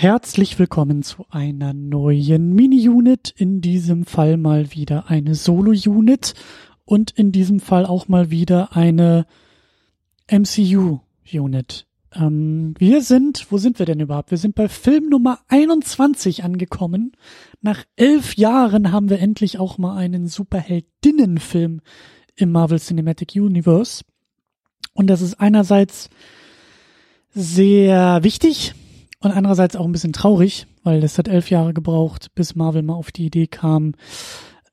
Herzlich willkommen zu einer neuen Mini-Unit. In diesem Fall mal wieder eine Solo-Unit und in diesem Fall auch mal wieder eine MCU-Unit. Ähm, wir sind, wo sind wir denn überhaupt? Wir sind bei Film Nummer 21 angekommen. Nach elf Jahren haben wir endlich auch mal einen Superheldinnenfilm im Marvel Cinematic Universe. Und das ist einerseits sehr wichtig, und andererseits auch ein bisschen traurig, weil es hat elf Jahre gebraucht, bis Marvel mal auf die Idee kam,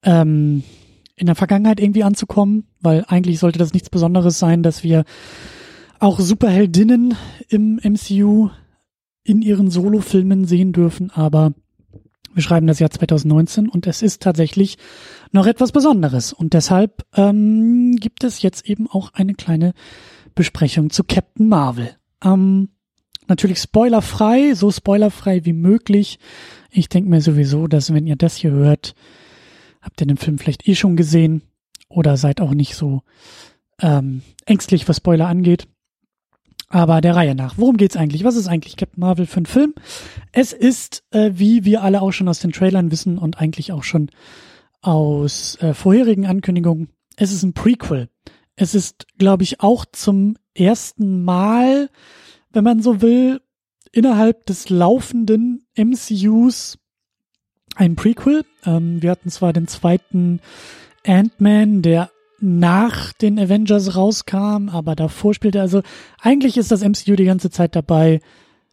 ähm, in der Vergangenheit irgendwie anzukommen, weil eigentlich sollte das nichts Besonderes sein, dass wir auch Superheldinnen im MCU in ihren Solofilmen sehen dürfen, aber wir schreiben das Jahr 2019 und es ist tatsächlich noch etwas Besonderes und deshalb ähm, gibt es jetzt eben auch eine kleine Besprechung zu Captain Marvel. Ähm, Natürlich spoilerfrei, so spoilerfrei wie möglich. Ich denke mir sowieso, dass wenn ihr das hier hört, habt ihr den Film vielleicht eh schon gesehen oder seid auch nicht so ähm, ängstlich, was Spoiler angeht. Aber der Reihe nach. Worum geht's eigentlich? Was ist eigentlich Captain Marvel für ein Film? Es ist, äh, wie wir alle auch schon aus den Trailern wissen und eigentlich auch schon aus äh, vorherigen Ankündigungen, es ist ein Prequel. Es ist, glaube ich, auch zum ersten Mal wenn man so will, innerhalb des laufenden MCUs ein Prequel. Ähm, wir hatten zwar den zweiten Ant-Man, der nach den Avengers rauskam, aber davor spielte also eigentlich ist das MCU die ganze Zeit dabei,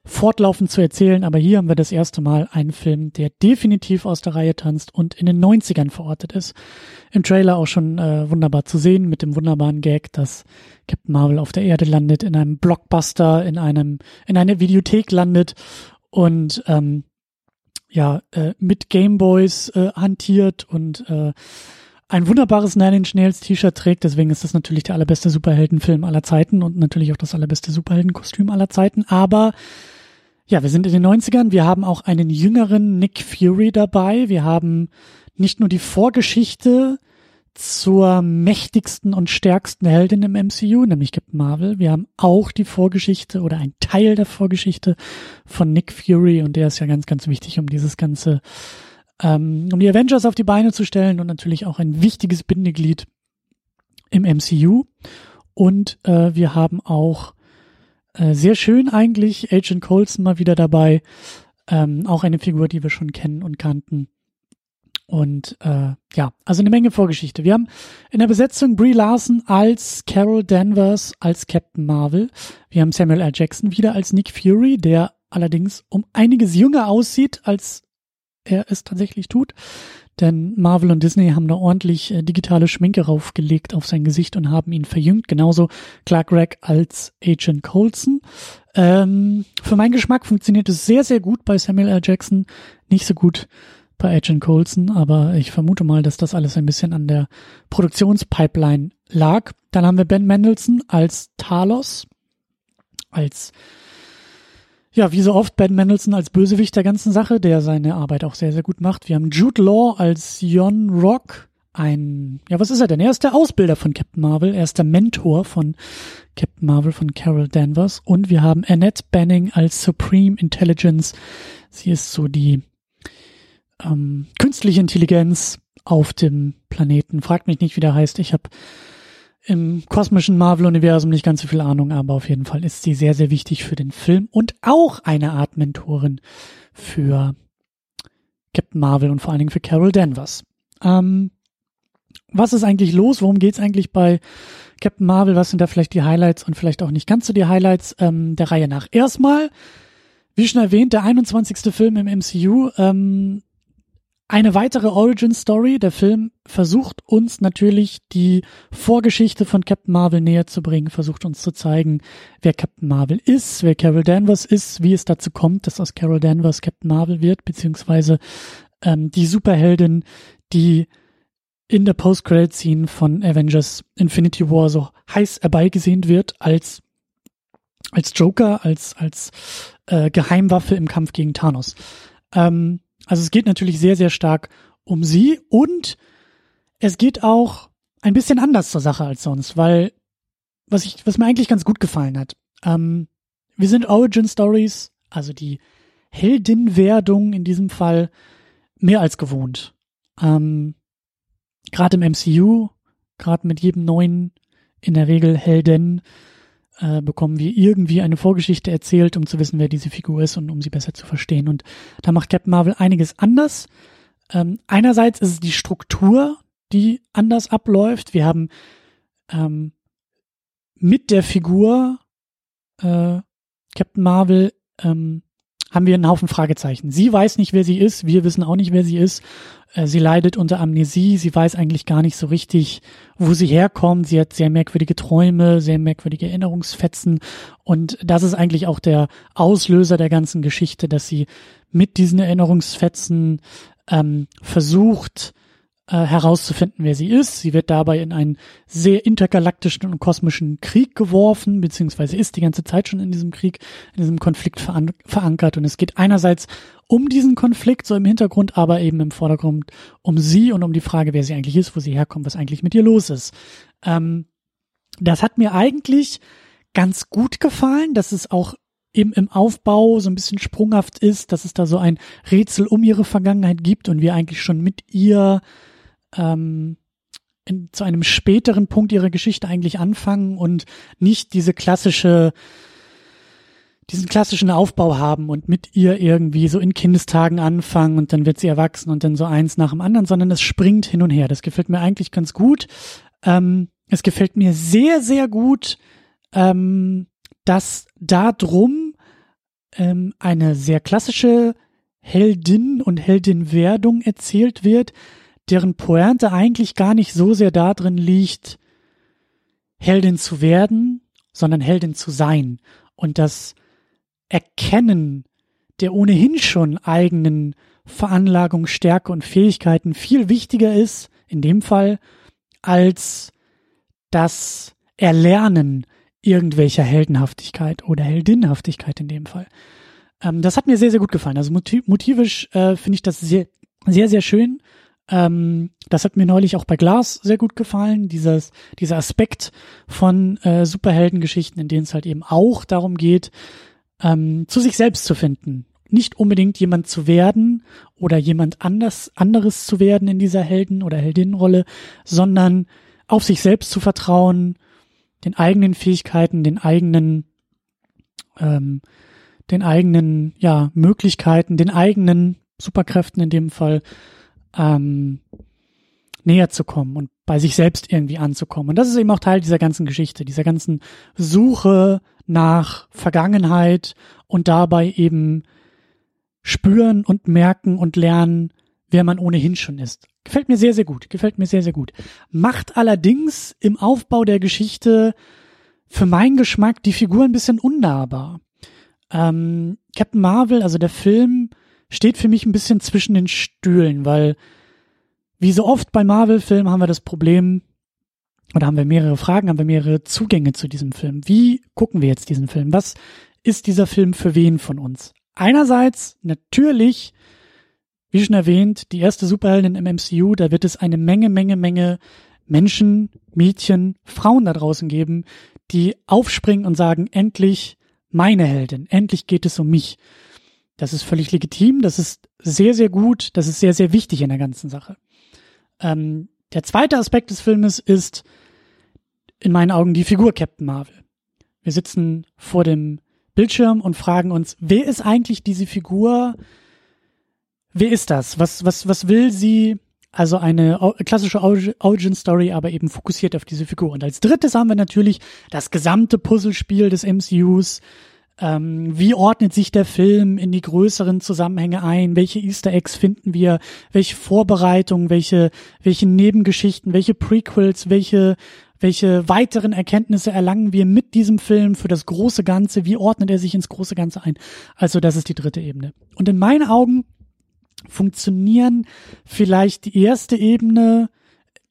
fortlaufend zu erzählen, aber hier haben wir das erste Mal einen Film, der definitiv aus der Reihe tanzt und in den 90ern verortet ist. Im Trailer auch schon äh, wunderbar zu sehen mit dem wunderbaren Gag, dass Captain Marvel auf der Erde landet, in einem Blockbuster, in einem, in einer Videothek landet und ähm, ja, äh, mit Gameboys äh, hantiert und äh, ein wunderbares Nine Inch Nails T-Shirt trägt. Deswegen ist das natürlich der allerbeste Superheldenfilm aller Zeiten und natürlich auch das allerbeste Superheldenkostüm aller Zeiten. Aber ja, wir sind in den 90ern. Wir haben auch einen jüngeren Nick Fury dabei. Wir haben nicht nur die Vorgeschichte zur mächtigsten und stärksten Heldin im MCU, nämlich Captain Marvel. Wir haben auch die Vorgeschichte oder ein Teil der Vorgeschichte von Nick Fury und der ist ja ganz, ganz wichtig, um dieses ganze, ähm, um die Avengers auf die Beine zu stellen und natürlich auch ein wichtiges Bindeglied im MCU. Und äh, wir haben auch äh, sehr schön eigentlich. Agent Coulson mal wieder dabei. Ähm, auch eine Figur, die wir schon kennen und kannten. Und äh, ja, also eine Menge Vorgeschichte. Wir haben in der Besetzung Brie Larson als Carol Danvers als Captain Marvel. Wir haben Samuel L. Jackson wieder als Nick Fury, der allerdings um einiges jünger aussieht, als er es tatsächlich tut. Denn Marvel und Disney haben da ordentlich äh, digitale Schminke raufgelegt auf sein Gesicht und haben ihn verjüngt. Genauso Clark Gregg als Agent Coulson. Ähm, für meinen Geschmack funktioniert es sehr, sehr gut bei Samuel L. Jackson. Nicht so gut bei Agent Coulson, aber ich vermute mal, dass das alles ein bisschen an der Produktionspipeline lag. Dann haben wir Ben Mendelssohn als Talos, als ja, wie so oft Ben Mendelssohn als Bösewicht der ganzen Sache, der seine Arbeit auch sehr, sehr gut macht. Wir haben Jude Law als Jon Rock, ein, ja, was ist er denn? Er ist der Ausbilder von Captain Marvel, er ist der Mentor von Captain Marvel von Carol Danvers und wir haben Annette Banning als Supreme Intelligence. Sie ist so die ähm, künstliche Intelligenz auf dem Planeten. Fragt mich nicht, wie der heißt. Ich habe im kosmischen Marvel-Universum nicht ganz so viel Ahnung, aber auf jeden Fall ist sie sehr, sehr wichtig für den Film und auch eine Art Mentorin für Captain Marvel und vor allen Dingen für Carol Danvers. Ähm, was ist eigentlich los? Worum geht's eigentlich bei Captain Marvel? Was sind da vielleicht die Highlights und vielleicht auch nicht ganz so die Highlights ähm, der Reihe nach? Erstmal, wie schon erwähnt, der 21. Film im MCU. Ähm, eine weitere Origin Story. Der Film versucht uns natürlich die Vorgeschichte von Captain Marvel näher zu bringen, versucht uns zu zeigen, wer Captain Marvel ist, wer Carol Danvers ist, wie es dazu kommt, dass aus Carol Danvers Captain Marvel wird, beziehungsweise ähm, die Superheldin, die in der Post-Credit-Scene von Avengers Infinity War so heiß herbeigesehnt wird als als Joker, als als äh, Geheimwaffe im Kampf gegen Thanos. Ähm, also es geht natürlich sehr, sehr stark um sie und es geht auch ein bisschen anders zur Sache als sonst, weil was ich, was mir eigentlich ganz gut gefallen hat, ähm, wir sind Origin Stories, also die Heldinwerdung in diesem Fall mehr als gewohnt. Ähm, gerade im MCU, gerade mit jedem neuen, in der Regel Helden, äh, bekommen wir irgendwie eine Vorgeschichte erzählt, um zu wissen, wer diese Figur ist und um sie besser zu verstehen. Und da macht Captain Marvel einiges anders. Ähm, einerseits ist es die Struktur, die anders abläuft. Wir haben ähm, mit der Figur äh, Captain Marvel ähm, haben wir einen Haufen Fragezeichen. Sie weiß nicht, wer sie ist, wir wissen auch nicht, wer sie ist. Äh, sie leidet unter Amnesie, sie weiß eigentlich gar nicht so richtig, wo sie herkommt. Sie hat sehr merkwürdige Träume, sehr merkwürdige Erinnerungsfetzen. Und das ist eigentlich auch der Auslöser der ganzen Geschichte, dass sie mit diesen Erinnerungsfetzen ähm, versucht, äh, herauszufinden, wer sie ist. Sie wird dabei in einen sehr intergalaktischen und kosmischen Krieg geworfen, beziehungsweise ist die ganze Zeit schon in diesem Krieg, in diesem Konflikt veran verankert. Und es geht einerseits um diesen Konflikt, so im Hintergrund, aber eben im Vordergrund um sie und um die Frage, wer sie eigentlich ist, wo sie herkommt, was eigentlich mit ihr los ist. Ähm, das hat mir eigentlich ganz gut gefallen, dass es auch eben im Aufbau so ein bisschen sprunghaft ist, dass es da so ein Rätsel um ihre Vergangenheit gibt und wir eigentlich schon mit ihr ähm, in, zu einem späteren Punkt ihrer Geschichte eigentlich anfangen und nicht diese klassische diesen klassischen Aufbau haben und mit ihr irgendwie so in Kindestagen anfangen und dann wird sie erwachsen und dann so eins nach dem anderen, sondern es springt hin und her. Das gefällt mir eigentlich ganz gut. Ähm, es gefällt mir sehr, sehr gut, ähm, dass darum ähm, eine sehr klassische Heldin und Heldinwerdung erzählt wird, deren Pointe eigentlich gar nicht so sehr darin liegt, Heldin zu werden, sondern Heldin zu sein. Und das Erkennen der ohnehin schon eigenen Veranlagung, Stärke und Fähigkeiten viel wichtiger ist, in dem Fall, als das Erlernen irgendwelcher Heldenhaftigkeit oder Heldinhaftigkeit in dem Fall. Ähm, das hat mir sehr, sehr gut gefallen. Also motivisch äh, finde ich das sehr, sehr, sehr schön. Ähm, das hat mir neulich auch bei Glas sehr gut gefallen, dieses, dieser Aspekt von äh, Superheldengeschichten, in denen es halt eben auch darum geht, ähm, zu sich selbst zu finden. Nicht unbedingt jemand zu werden oder jemand anders, anderes zu werden in dieser Helden- oder Heldinnenrolle, sondern auf sich selbst zu vertrauen, den eigenen Fähigkeiten, den eigenen, ähm, den eigenen, ja, Möglichkeiten, den eigenen Superkräften in dem Fall ähm, näher zu kommen und bei sich selbst irgendwie anzukommen. Und das ist eben auch Teil dieser ganzen Geschichte, dieser ganzen Suche nach Vergangenheit und dabei eben spüren und merken und lernen, wer man ohnehin schon ist. Gefällt mir sehr, sehr gut. Gefällt mir sehr, sehr gut. Macht allerdings im Aufbau der Geschichte für meinen Geschmack die Figur ein bisschen unnahbar. Ähm, Captain Marvel, also der Film, steht für mich ein bisschen zwischen den Stühlen, weil wie so oft bei Marvel-Filmen haben wir das Problem, oder haben wir mehrere Fragen, haben wir mehrere Zugänge zu diesem Film. Wie gucken wir jetzt diesen Film? Was ist dieser Film für wen von uns? Einerseits natürlich, wie schon erwähnt, die erste Superheldin im MCU, da wird es eine Menge, Menge, Menge Menschen, Mädchen, Frauen da draußen geben, die aufspringen und sagen, endlich meine Heldin, endlich geht es um mich. Das ist völlig legitim, das ist sehr, sehr gut, das ist sehr, sehr wichtig in der ganzen Sache. Ähm, der zweite Aspekt des Filmes ist in meinen Augen die Figur Captain Marvel. Wir sitzen vor dem Bildschirm und fragen uns, wer ist eigentlich diese Figur? Wer ist das? Was, was, was will sie? Also eine klassische Origin Story, aber eben fokussiert auf diese Figur. Und als drittes haben wir natürlich das gesamte Puzzlespiel des MCUs, ähm, wie ordnet sich der Film in die größeren Zusammenhänge ein? Welche Easter Eggs finden wir? Welche Vorbereitungen? Welche, welche Nebengeschichten? Welche Prequels? Welche, welche weiteren Erkenntnisse erlangen wir mit diesem Film für das große Ganze? Wie ordnet er sich ins große Ganze ein? Also das ist die dritte Ebene. Und in meinen Augen funktionieren vielleicht die erste Ebene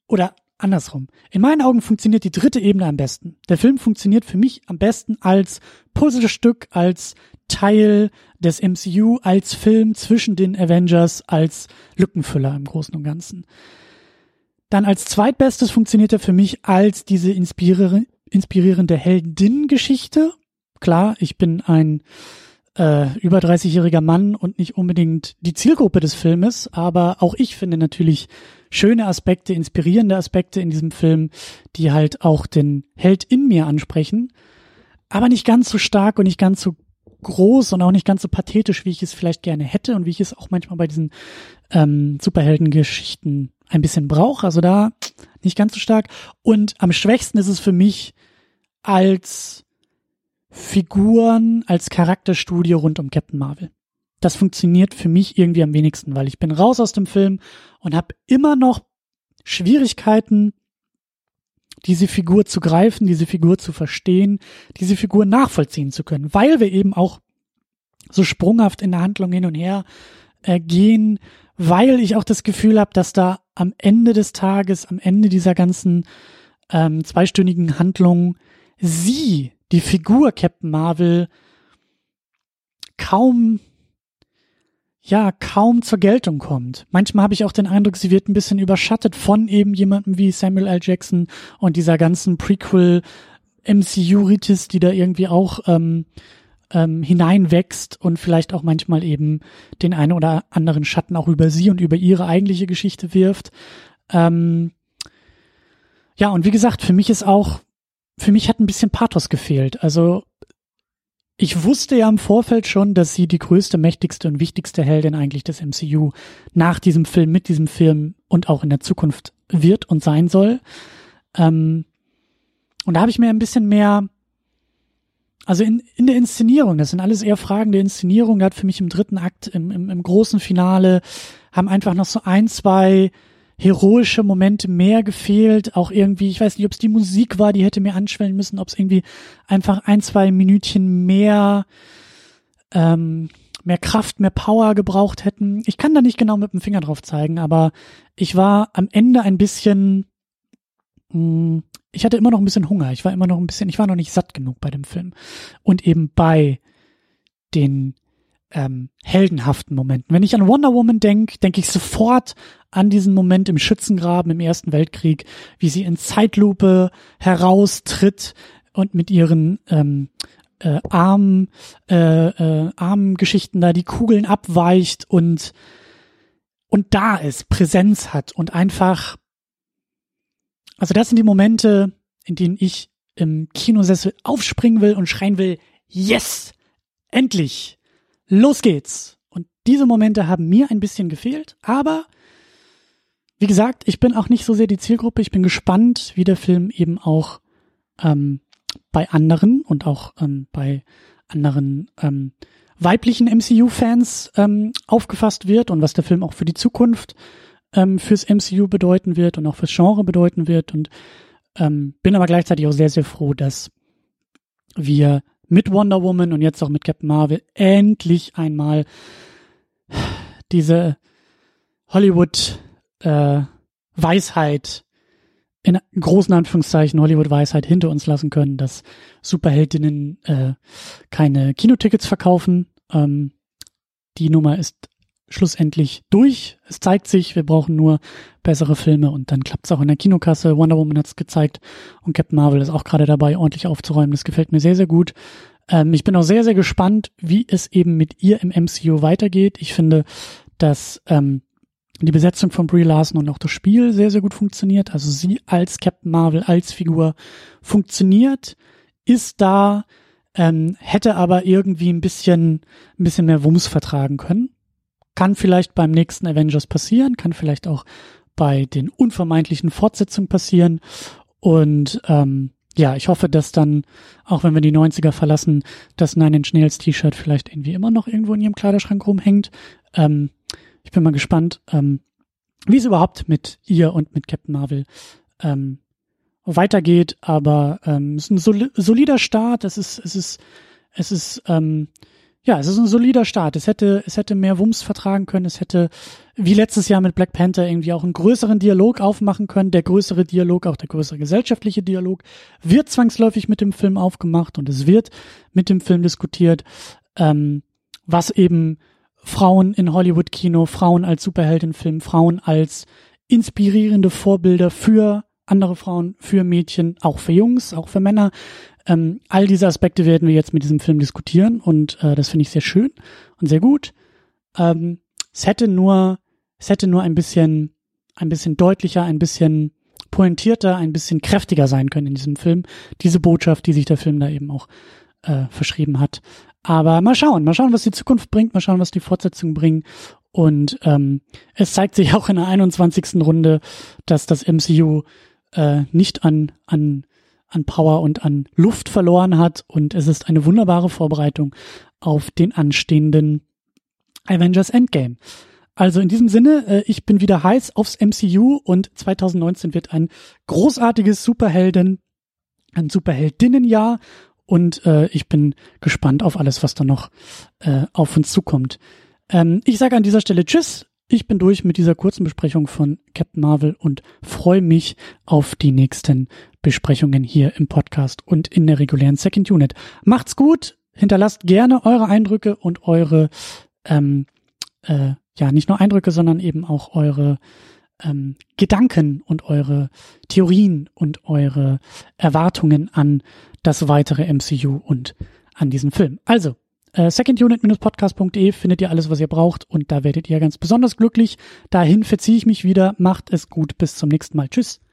oder andersrum. In meinen Augen funktioniert die dritte Ebene am besten. Der Film funktioniert für mich am besten als Puzzlestück, als Teil des MCU, als Film zwischen den Avengers, als Lückenfüller im Großen und Ganzen. Dann als zweitbestes funktioniert er für mich als diese inspirierende Heldin-Geschichte. Klar, ich bin ein äh, über 30-jähriger Mann und nicht unbedingt die Zielgruppe des Filmes, aber auch ich finde natürlich schöne Aspekte, inspirierende Aspekte in diesem Film, die halt auch den Held in mir ansprechen, aber nicht ganz so stark und nicht ganz so groß und auch nicht ganz so pathetisch, wie ich es vielleicht gerne hätte und wie ich es auch manchmal bei diesen ähm, Superheldengeschichten ein bisschen brauche. Also da nicht ganz so stark. Und am schwächsten ist es für mich als Figuren, als Charakterstudie rund um Captain Marvel. Das funktioniert für mich irgendwie am wenigsten, weil ich bin raus aus dem Film und habe immer noch Schwierigkeiten, diese Figur zu greifen, diese Figur zu verstehen, diese Figur nachvollziehen zu können, weil wir eben auch so sprunghaft in der Handlung hin und her äh, gehen, weil ich auch das Gefühl habe, dass da am Ende des Tages, am Ende dieser ganzen ähm, zweistündigen Handlung sie, die Figur Captain Marvel, kaum ja kaum zur Geltung kommt. Manchmal habe ich auch den Eindruck, sie wird ein bisschen überschattet von eben jemandem wie Samuel L. Jackson und dieser ganzen Prequel MCU-Ritis, die da irgendwie auch ähm, ähm, hineinwächst und vielleicht auch manchmal eben den einen oder anderen Schatten auch über sie und über ihre eigentliche Geschichte wirft. Ähm, ja, und wie gesagt, für mich ist auch, für mich hat ein bisschen Pathos gefehlt. Also ich wusste ja im Vorfeld schon, dass sie die größte, mächtigste und wichtigste Heldin eigentlich des MCU nach diesem Film, mit diesem Film und auch in der Zukunft wird und sein soll. Ähm, und da habe ich mir ein bisschen mehr, also in, in der Inszenierung, das sind alles eher Fragen der Inszenierung, da hat für mich im dritten Akt, im, im, im großen Finale, haben einfach noch so ein, zwei heroische Momente mehr gefehlt. Auch irgendwie, ich weiß nicht, ob es die Musik war, die hätte mir anschwellen müssen, ob es irgendwie einfach ein, zwei Minütchen mehr, ähm, mehr Kraft, mehr Power gebraucht hätten. Ich kann da nicht genau mit dem Finger drauf zeigen, aber ich war am Ende ein bisschen, mh, hm, ich hatte immer noch ein bisschen Hunger. Ich war immer noch ein bisschen, ich war noch nicht satt genug bei dem Film. Und eben bei den ähm, heldenhaften Momenten. Wenn ich an Wonder Woman denke, denke ich sofort an diesen Moment im Schützengraben im Ersten Weltkrieg, wie sie in Zeitlupe heraustritt und mit ihren ähm, äh, Arm, äh, äh, Armgeschichten da die Kugeln abweicht und und da ist, Präsenz hat und einfach, also das sind die Momente, in denen ich im Kinosessel aufspringen will und schreien will, yes, endlich, los geht's. Und diese Momente haben mir ein bisschen gefehlt, aber wie gesagt, ich bin auch nicht so sehr die Zielgruppe. Ich bin gespannt, wie der Film eben auch ähm, bei anderen und auch ähm, bei anderen ähm, weiblichen MCU-Fans ähm, aufgefasst wird und was der Film auch für die Zukunft ähm, fürs MCU bedeuten wird und auch fürs Genre bedeuten wird. Und ähm, bin aber gleichzeitig auch sehr, sehr froh, dass wir mit Wonder Woman und jetzt auch mit Captain Marvel endlich einmal diese Hollywood äh, Weisheit in großen Anführungszeichen Hollywood-Weisheit hinter uns lassen können, dass Superheldinnen äh, keine Kinotickets verkaufen. Ähm, die Nummer ist schlussendlich durch. Es zeigt sich, wir brauchen nur bessere Filme und dann klappt es auch in der Kinokasse. Wonder Woman hat es gezeigt und Captain Marvel ist auch gerade dabei, ordentlich aufzuräumen. Das gefällt mir sehr, sehr gut. Ähm, ich bin auch sehr, sehr gespannt, wie es eben mit ihr im MCU weitergeht. Ich finde, dass ähm, die Besetzung von Brie Larson und auch das Spiel sehr, sehr gut funktioniert. Also sie als Captain Marvel, als Figur funktioniert, ist da, ähm, hätte aber irgendwie ein bisschen, ein bisschen mehr Wumms vertragen können. Kann vielleicht beim nächsten Avengers passieren, kann vielleicht auch bei den unvermeidlichen Fortsetzungen passieren. Und ähm, ja, ich hoffe, dass dann, auch wenn wir die 90er verlassen, das Nine Inch Nails T-Shirt vielleicht irgendwie immer noch irgendwo in ihrem Kleiderschrank rumhängt. Ähm, ich bin mal gespannt, ähm, wie es überhaupt mit ihr und mit Captain Marvel ähm, weitergeht. Aber ähm, es ist ein solider Start. Es ist, es ist, es ist, ähm, ja, es ist ein solider Start. Es hätte, es hätte mehr Wumms vertragen können. Es hätte, wie letztes Jahr mit Black Panther, irgendwie auch einen größeren Dialog aufmachen können. Der größere Dialog, auch der größere gesellschaftliche Dialog, wird zwangsläufig mit dem Film aufgemacht und es wird mit dem Film diskutiert, ähm, was eben Frauen in Hollywood-Kino, Frauen als Superheldenfilm, Frauen als inspirierende Vorbilder für andere Frauen, für Mädchen, auch für Jungs, auch für Männer Ähm, all diese Aspekte werden wir jetzt mit diesem Film diskutieren und äh, das finde ich sehr schön und sehr gut. Ähm, es hätte nur, es hätte nur ein bisschen, ein bisschen deutlicher, ein bisschen pointierter, ein bisschen kräftiger sein können in diesem Film. Diese Botschaft, die sich der Film da eben auch äh, verschrieben hat. Aber mal schauen, mal schauen, was die Zukunft bringt, mal schauen, was die Fortsetzungen bringen. Und ähm, es zeigt sich auch in der 21. Runde, dass das MCU äh, nicht an, an, an Power und an Luft verloren hat. Und es ist eine wunderbare Vorbereitung auf den anstehenden Avengers Endgame. Also in diesem Sinne, äh, ich bin wieder heiß aufs MCU und 2019 wird ein großartiges Superhelden, ein Superheldinnenjahr und äh, ich bin gespannt auf alles, was da noch äh, auf uns zukommt. Ähm, ich sage an dieser Stelle Tschüss. Ich bin durch mit dieser kurzen Besprechung von Captain Marvel und freue mich auf die nächsten Besprechungen hier im Podcast und in der regulären Second Unit. Macht's gut, hinterlasst gerne eure Eindrücke und eure ähm, äh, ja, nicht nur Eindrücke, sondern eben auch eure ähm, Gedanken und eure Theorien und eure Erwartungen an das weitere MCU und an diesen Film. Also, äh, secondunit-podcast.de findet ihr alles, was ihr braucht und da werdet ihr ganz besonders glücklich. Dahin verziehe ich mich wieder. Macht es gut. Bis zum nächsten Mal. Tschüss.